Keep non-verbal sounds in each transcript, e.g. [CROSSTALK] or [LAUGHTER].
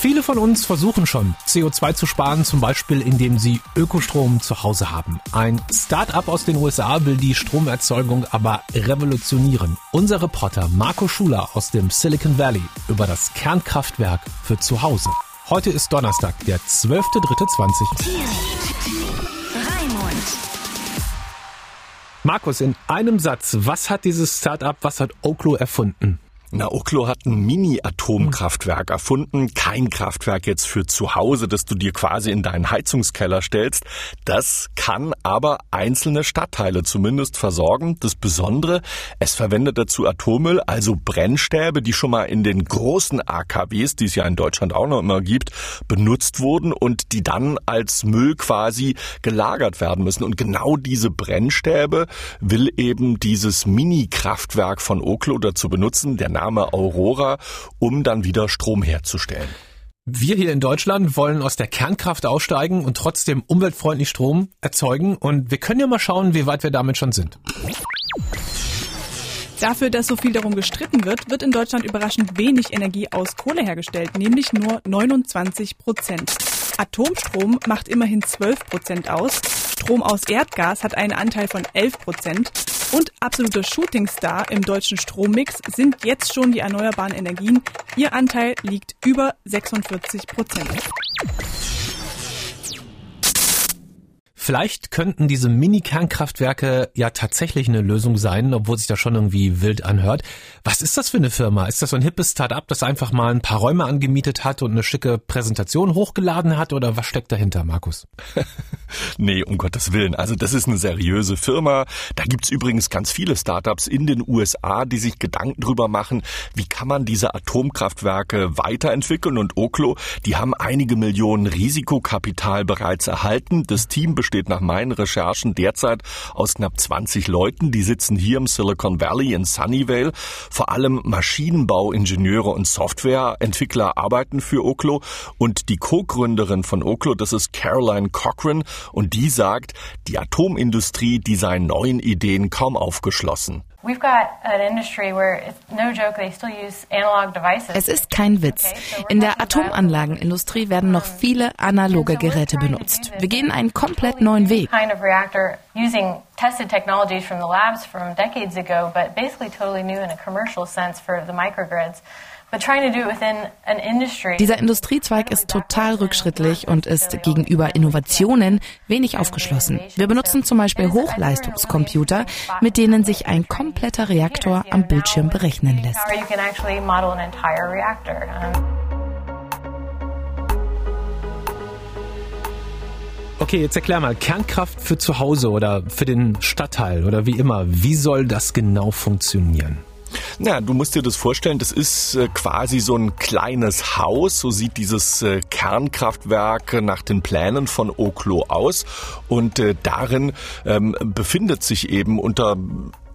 Viele von uns versuchen schon, CO2 zu sparen, zum Beispiel indem sie Ökostrom zu Hause haben. Ein Start-up aus den USA will die Stromerzeugung aber revolutionieren. Unser Reporter Marco Schuler aus dem Silicon Valley über das Kernkraftwerk für zu Hause. Heute ist Donnerstag, der 12.03.20. Markus, in einem Satz, was hat dieses Start-up, was hat Oklo erfunden? Na, Oklo hat ein Mini-Atomkraftwerk erfunden. Kein Kraftwerk jetzt für zu Hause, das du dir quasi in deinen Heizungskeller stellst. Das kann aber einzelne Stadtteile zumindest versorgen. Das Besondere, es verwendet dazu Atommüll, also Brennstäbe, die schon mal in den großen AKWs, die es ja in Deutschland auch noch immer gibt, benutzt wurden und die dann als Müll quasi gelagert werden müssen. Und genau diese Brennstäbe will eben dieses Mini-Kraftwerk von Oklo dazu benutzen. Der Name Aurora, um dann wieder Strom herzustellen. Wir hier in Deutschland wollen aus der Kernkraft aussteigen und trotzdem umweltfreundlich Strom erzeugen. Und wir können ja mal schauen, wie weit wir damit schon sind. Dafür, dass so viel darum gestritten wird, wird in Deutschland überraschend wenig Energie aus Kohle hergestellt, nämlich nur 29 Prozent. Atomstrom macht immerhin 12 Prozent aus. Strom aus Erdgas hat einen Anteil von 11 Prozent. Und absoluter Shootingstar im deutschen Strommix sind jetzt schon die erneuerbaren Energien. Ihr Anteil liegt über 46 Prozent. Vielleicht könnten diese Mini-Kernkraftwerke ja tatsächlich eine Lösung sein, obwohl sich das schon irgendwie wild anhört. Was ist das für eine Firma? Ist das so ein hippes Start-up, das einfach mal ein paar Räume angemietet hat und eine schicke Präsentation hochgeladen hat? Oder was steckt dahinter, Markus? [LAUGHS] nee, um Gottes Willen. Also das ist eine seriöse Firma. Da gibt's übrigens ganz viele Startups in den USA, die sich Gedanken drüber machen, wie kann man diese Atomkraftwerke weiterentwickeln. Und Oklo, die haben einige Millionen Risikokapital bereits erhalten. Das Team besteht besteht nach meinen Recherchen derzeit aus knapp 20 Leuten. Die sitzen hier im Silicon Valley in Sunnyvale. Vor allem Maschinenbauingenieure und Softwareentwickler arbeiten für Oklo. Und die Co-Gründerin von Oklo, das ist Caroline Cochran. Und die sagt, die Atomindustrie, die seien neuen Ideen kaum aufgeschlossen. Es ist kein Witz. In der Atomanlagenindustrie werden noch viele analoge Geräte benutzt. Wir gehen einen komplett neuen Weg. Tested technologies from the labs from decades ago, but basically totally new in a commercial sense for the microgrids. Dieser Industriezweig ist total rückschrittlich und ist gegenüber Innovationen wenig aufgeschlossen. Wir benutzen zum Beispiel Hochleistungskomputer, mit denen sich ein kompletter Reaktor am Bildschirm berechnen lässt. Okay, jetzt erklär mal, Kernkraft für zu Hause oder für den Stadtteil oder wie immer, wie soll das genau funktionieren? Na, du musst dir das vorstellen, das ist äh, quasi so ein kleines Haus, so sieht dieses äh, Kernkraftwerk nach den Plänen von Oklo aus und äh, darin ähm, befindet sich eben unter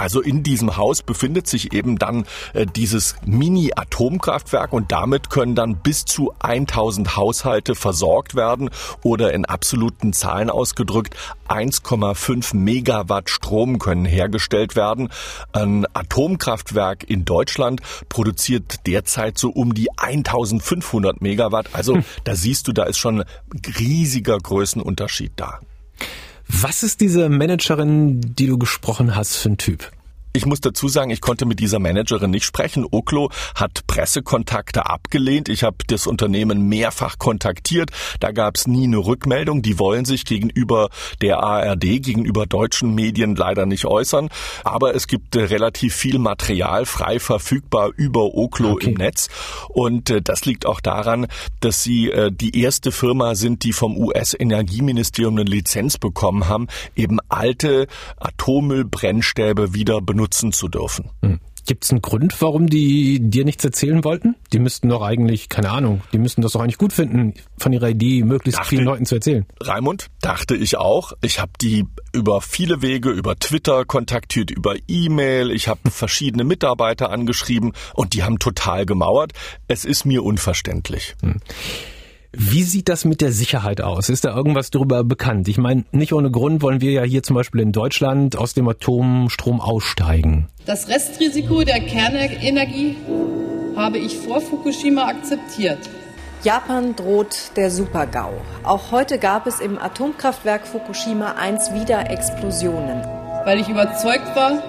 also in diesem Haus befindet sich eben dann äh, dieses Mini-Atomkraftwerk und damit können dann bis zu 1000 Haushalte versorgt werden oder in absoluten Zahlen ausgedrückt 1,5 Megawatt Strom können hergestellt werden. Ein Atomkraftwerk in Deutschland produziert derzeit so um die 1500 Megawatt. Also [LAUGHS] da siehst du, da ist schon riesiger Größenunterschied da. Was ist diese Managerin, die du gesprochen hast, für ein Typ? Ich muss dazu sagen, ich konnte mit dieser Managerin nicht sprechen. Oklo hat Pressekontakte abgelehnt. Ich habe das Unternehmen mehrfach kontaktiert. Da gab es nie eine Rückmeldung. Die wollen sich gegenüber der ARD, gegenüber deutschen Medien leider nicht äußern. Aber es gibt äh, relativ viel Material frei verfügbar über Oklo okay. im Netz. Und äh, das liegt auch daran, dass sie äh, die erste Firma sind, die vom US-Energieministerium eine Lizenz bekommen haben, eben alte Atommüllbrennstäbe wieder benutzen benutzen zu dürfen. Hm. Gibt es einen Grund, warum die dir nichts erzählen wollten? Die müssten doch eigentlich, keine Ahnung, die müssten das doch eigentlich gut finden, von ihrer Idee möglichst dachte, vielen Leuten zu erzählen. Raimund, dachte ich auch. Ich habe die über viele Wege, über Twitter kontaktiert, über E-Mail. Ich habe [LAUGHS] verschiedene Mitarbeiter angeschrieben und die haben total gemauert. Es ist mir unverständlich. Hm. Wie sieht das mit der Sicherheit aus? Ist da irgendwas darüber bekannt? Ich meine, nicht ohne Grund wollen wir ja hier zum Beispiel in Deutschland aus dem Atomstrom aussteigen. Das Restrisiko der Kernenergie habe ich vor Fukushima akzeptiert. Japan droht der Super-GAU. Auch heute gab es im Atomkraftwerk Fukushima 1 wieder Explosionen. Weil ich überzeugt war,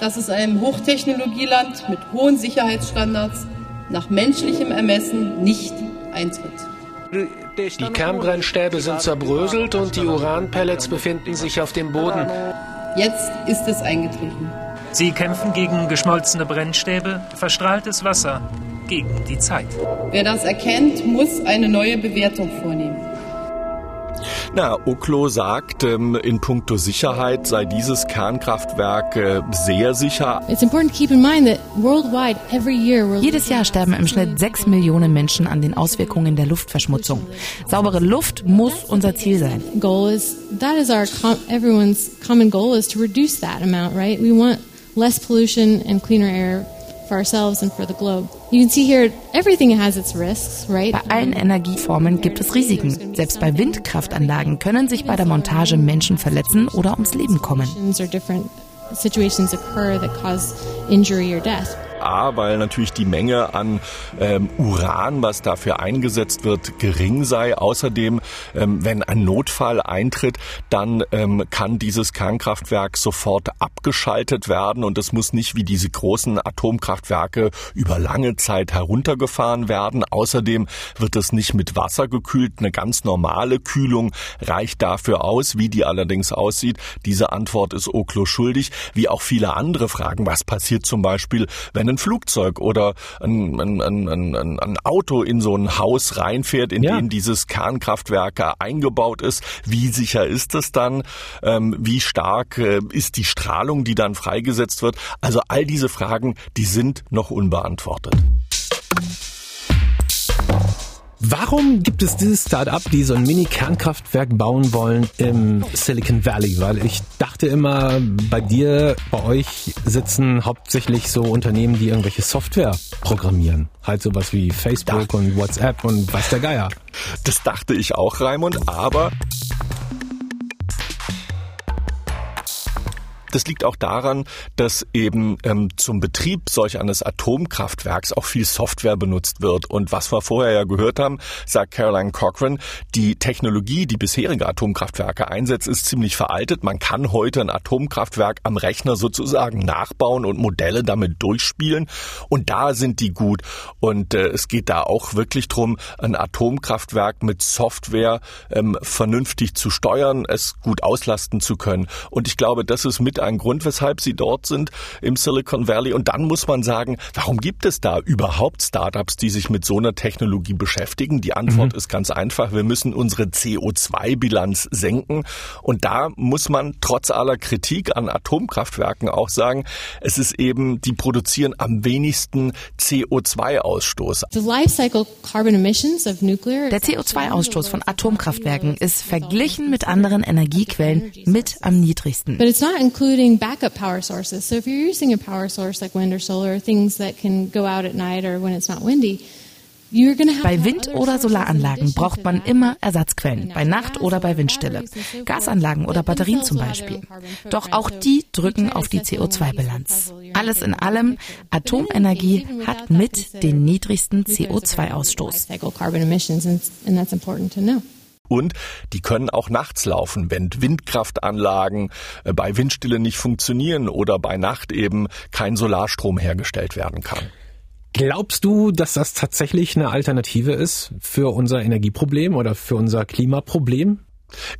dass es einem Hochtechnologieland mit hohen Sicherheitsstandards nach menschlichem Ermessen nicht eintritt. Die Kernbrennstäbe sind zerbröselt und die Uranpellets befinden sich auf dem Boden. Jetzt ist es eingetreten. Sie kämpfen gegen geschmolzene Brennstäbe, verstrahltes Wasser, gegen die Zeit. Wer das erkennt, muss eine neue Bewertung vornehmen. Na, Oklo sagt, ähm, in puncto Sicherheit sei dieses Kernkraftwerk äh, sehr sicher. Jedes Jahr sterben im Schnitt sechs Millionen Menschen an den Auswirkungen der Luftverschmutzung. Saubere Luft muss unser Ziel sein. Goal is that is our everyone's common goal is to reduce that amount, right? We want less pollution and cleaner air for ourselves and for the globe. You can see here everything has its risks, right? Bei allen Energieformen gibt es Risiken. Selbst bei Windkraftanlagen können sich bei der Montage Menschen verletzen oder ums Leben kommen. A, weil natürlich die Menge an ähm, Uran, was dafür eingesetzt wird, gering sei. Außerdem, ähm, wenn ein Notfall eintritt, dann ähm, kann dieses Kernkraftwerk sofort abgeschaltet werden und es muss nicht wie diese großen Atomkraftwerke über lange Zeit heruntergefahren werden. Außerdem wird es nicht mit Wasser gekühlt. Eine ganz normale Kühlung reicht dafür aus. Wie die allerdings aussieht, diese Antwort ist Oklo schuldig, wie auch viele andere Fragen. Was passiert zum Beispiel, wenn ein Flugzeug oder ein, ein, ein, ein Auto in so ein Haus reinfährt, in ja. dem dieses Kernkraftwerk eingebaut ist. Wie sicher ist es dann? Ähm, wie stark äh, ist die Strahlung, die dann freigesetzt wird? Also all diese Fragen, die sind noch unbeantwortet. Warum gibt es dieses Start-up, die so ein Mini-Kernkraftwerk bauen wollen im Silicon Valley? Weil ich dachte immer, bei dir, bei euch sitzen hauptsächlich so Unternehmen, die irgendwelche Software programmieren. Halt sowas wie Facebook und WhatsApp und was der Geier. Das dachte ich auch, Raimund, aber Das liegt auch daran, dass eben ähm, zum Betrieb solch eines Atomkraftwerks auch viel Software benutzt wird. Und was wir vorher ja gehört haben, sagt Caroline Cochran, die Technologie, die bisherige Atomkraftwerke einsetzt, ist ziemlich veraltet. Man kann heute ein Atomkraftwerk am Rechner sozusagen nachbauen und Modelle damit durchspielen. Und da sind die gut. Und äh, es geht da auch wirklich drum, ein Atomkraftwerk mit Software ähm, vernünftig zu steuern, es gut auslasten zu können. Und ich glaube, das ist mit ein Grund, weshalb sie dort sind im Silicon Valley. Und dann muss man sagen, warum gibt es da überhaupt Startups, die sich mit so einer Technologie beschäftigen? Die Antwort mhm. ist ganz einfach. Wir müssen unsere CO2-Bilanz senken. Und da muss man trotz aller Kritik an Atomkraftwerken auch sagen, es ist eben, die produzieren am wenigsten CO2-Ausstoß. Der CO2-Ausstoß von Atomkraftwerken ist verglichen mit anderen Energiequellen mit am niedrigsten. Including backup power sources. So if you're using a power source like wind or solar, things that can go out at night or when it's not windy, bei Wind- oder Solaranlagen braucht man immer Ersatzquellen, bei Nacht oder bei Windstille. Gasanlagen oder Batterien zum Beispiel. Doch auch die drücken auf die CO2-Bilanz. Alles in allem, Atomenergie hat mit den niedrigsten CO2-Ausstoß. Und die können auch nachts laufen, wenn Windkraftanlagen äh, bei Windstille nicht funktionieren oder bei Nacht eben kein Solarstrom hergestellt werden kann. Glaubst du, dass das tatsächlich eine Alternative ist für unser Energieproblem oder für unser Klimaproblem?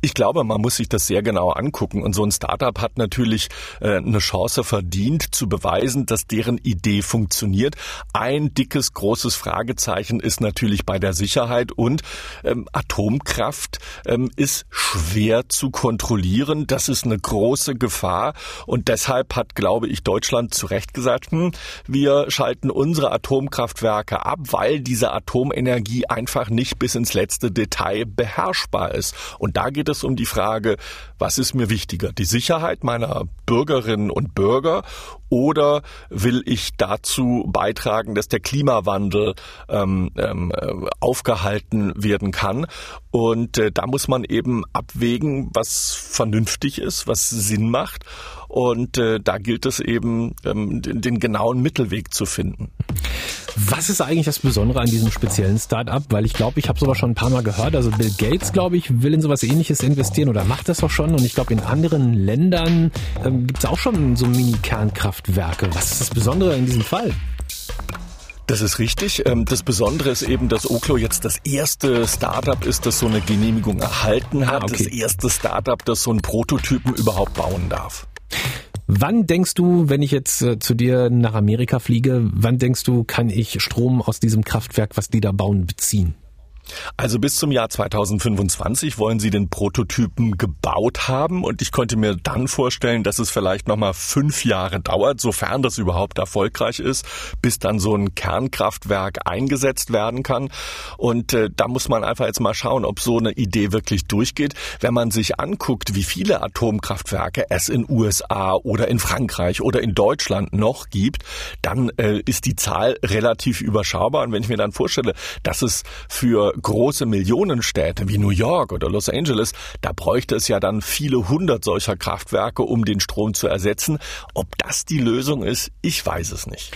Ich glaube, man muss sich das sehr genau angucken und so ein Startup hat natürlich äh, eine Chance verdient zu beweisen, dass deren Idee funktioniert. Ein dickes, großes Fragezeichen ist natürlich bei der Sicherheit und ähm, Atomkraft ähm, ist schwer zu kontrollieren. Das ist eine große Gefahr und deshalb hat, glaube ich, Deutschland zu Recht gesagt, hm, wir schalten unsere Atomkraftwerke ab, weil diese Atomenergie einfach nicht bis ins letzte Detail beherrschbar ist. Und da geht es um die Frage, was ist mir wichtiger? Die Sicherheit meiner Bürgerinnen und Bürger oder will ich dazu beitragen, dass der Klimawandel ähm, ähm, aufgehalten werden kann? Und äh, da muss man eben abwägen, was vernünftig ist, was Sinn macht. Und äh, da gilt es eben, ähm, den, den genauen Mittelweg zu finden. Was ist eigentlich das Besondere an diesem speziellen Start-up? Weil ich glaube, ich habe sowas schon ein paar Mal gehört. Also Bill Gates, glaube ich, will in sowas ähnliches investieren oder macht das auch schon. Und ich glaube, in anderen Ländern ähm, gibt es auch schon so Mini-Kernkraftwerke. Was ist das Besondere in diesem Fall? Das ist richtig. Ähm, das Besondere ist eben, dass Oklo jetzt das erste Startup ist, das so eine Genehmigung erhalten hat. Ah, okay. Das erste Startup, das so einen Prototypen überhaupt bauen darf. Wann denkst du, wenn ich jetzt äh, zu dir nach Amerika fliege, wann denkst du, kann ich Strom aus diesem Kraftwerk, was die da bauen, beziehen? Also bis zum Jahr 2025 wollen sie den Prototypen gebaut haben und ich konnte mir dann vorstellen, dass es vielleicht nochmal fünf Jahre dauert, sofern das überhaupt erfolgreich ist, bis dann so ein Kernkraftwerk eingesetzt werden kann. Und äh, da muss man einfach jetzt mal schauen, ob so eine Idee wirklich durchgeht. Wenn man sich anguckt, wie viele Atomkraftwerke es in USA oder in Frankreich oder in Deutschland noch gibt, dann äh, ist die Zahl relativ überschaubar. Und wenn ich mir dann vorstelle, dass es für große Millionenstädte wie New York oder Los Angeles, da bräuchte es ja dann viele hundert solcher Kraftwerke, um den Strom zu ersetzen. Ob das die Lösung ist, ich weiß es nicht.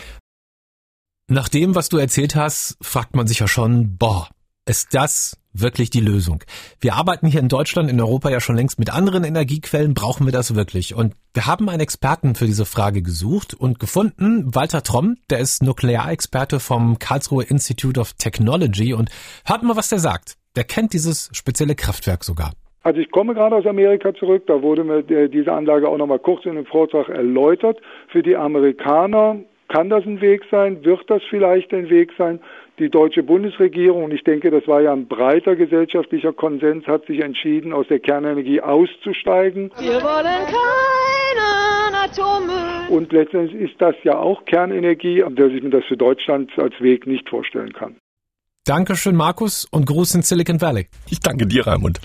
Nach dem, was du erzählt hast, fragt man sich ja schon, boah, ist das wirklich die Lösung? Wir arbeiten hier in Deutschland, in Europa ja schon längst mit anderen Energiequellen. Brauchen wir das wirklich? Und wir haben einen Experten für diese Frage gesucht und gefunden. Walter Tromm, der ist Nuklearexperte vom Karlsruhe Institute of Technology. Und hört mal, was der sagt. Der kennt dieses spezielle Kraftwerk sogar. Also ich komme gerade aus Amerika zurück, da wurde mir diese Anlage auch nochmal kurz in dem Vortrag erläutert. Für die Amerikaner kann das ein Weg sein, wird das vielleicht ein Weg sein die deutsche Bundesregierung, und ich denke, das war ja ein breiter gesellschaftlicher Konsens, hat sich entschieden, aus der Kernenergie auszusteigen. Wir wollen keinen Atommüll. Und letztendlich ist das ja auch Kernenergie, dass ich mir das für Deutschland als Weg nicht vorstellen kann. Dankeschön, Markus, und Gruß in Silicon Valley. Ich danke dir, Raimund.